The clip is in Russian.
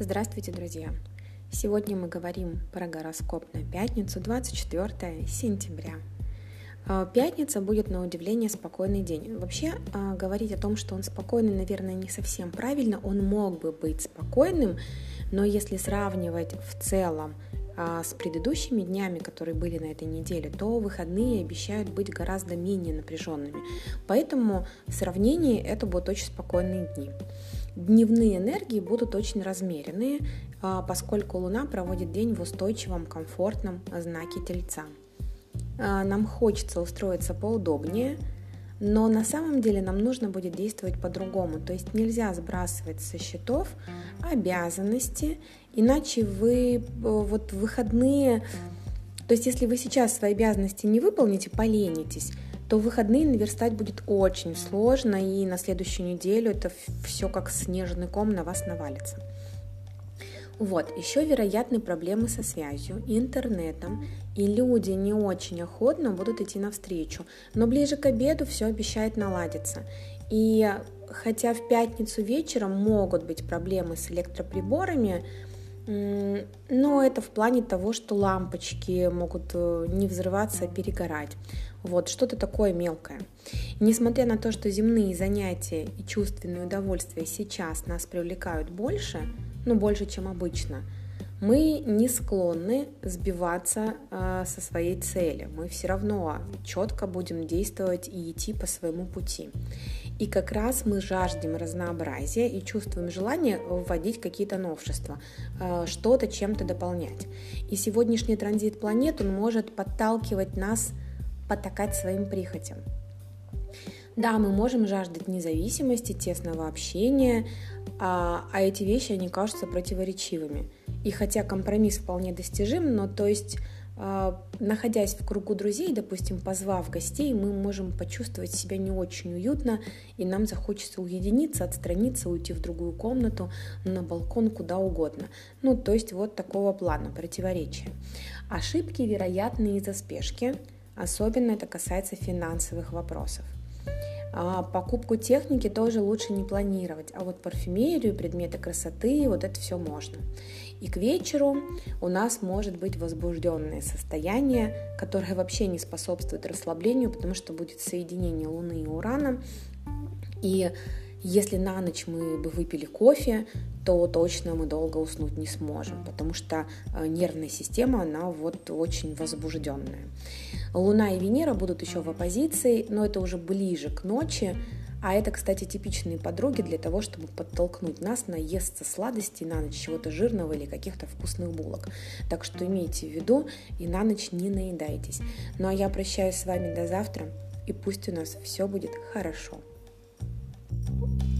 Здравствуйте, друзья! Сегодня мы говорим про гороскоп на пятницу, 24 сентября. А, пятница будет на удивление спокойный день. Вообще а, говорить о том, что он спокойный, наверное, не совсем правильно. Он мог бы быть спокойным, но если сравнивать в целом а, с предыдущими днями, которые были на этой неделе, то выходные обещают быть гораздо менее напряженными. Поэтому в сравнении это будут очень спокойные дни. Дневные энергии будут очень размеренные, а, поскольку Луна проводит день в устойчивом, комфортном знаке Тельца. А, нам хочется устроиться поудобнее, но на самом деле нам нужно будет действовать по-другому. То есть нельзя сбрасывать со счетов обязанности, иначе вы э, вот выходные... То есть если вы сейчас свои обязанности не выполните, поленитесь, то выходные наверстать будет очень сложно, и на следующую неделю это все как снежный ком на вас навалится. Вот, еще вероятны проблемы со связью, интернетом, и люди не очень охотно будут идти навстречу. Но ближе к обеду все обещает наладиться. И хотя в пятницу вечером могут быть проблемы с электроприборами, но это в плане того, что лампочки могут э, не взрываться, а перегорать. Вот, что-то такое мелкое. Несмотря на то, что земные занятия и чувственные удовольствия сейчас нас привлекают больше, ну, больше, чем обычно, мы не склонны сбиваться э, со своей цели. Мы все равно четко будем действовать и идти по своему пути. И как раз мы жаждем разнообразия и чувствуем желание вводить какие-то новшества, э, что-то чем-то дополнять. И сегодняшний транзит планет, он может подталкивать нас потакать своим прихотям. Да, мы можем жаждать независимости, тесного общения, а, а эти вещи, они кажутся противоречивыми. И хотя компромисс вполне достижим, но то есть находясь в кругу друзей, допустим, позвав гостей, мы можем почувствовать себя не очень уютно, и нам захочется уединиться, отстраниться, уйти в другую комнату, на балкон, куда угодно. Ну, то есть вот такого плана противоречия. Ошибки вероятны из-за спешки, особенно это касается финансовых вопросов. А покупку техники тоже лучше не планировать, а вот парфюмерию, предметы красоты, вот это все можно. И к вечеру у нас может быть возбужденное состояние, которое вообще не способствует расслаблению, потому что будет соединение Луны и Урана. И если на ночь мы бы выпили кофе, то точно мы долго уснуть не сможем, потому что э, нервная система, она вот очень возбужденная. Луна и Венера будут еще в оппозиции, но это уже ближе к ночи, а это, кстати, типичные подруги для того, чтобы подтолкнуть нас на наесться сладостей на ночь, чего-то жирного или каких-то вкусных булок. Так что имейте в виду и на ночь не наедайтесь. Ну а я прощаюсь с вами до завтра, и пусть у нас все будет хорошо. Bye.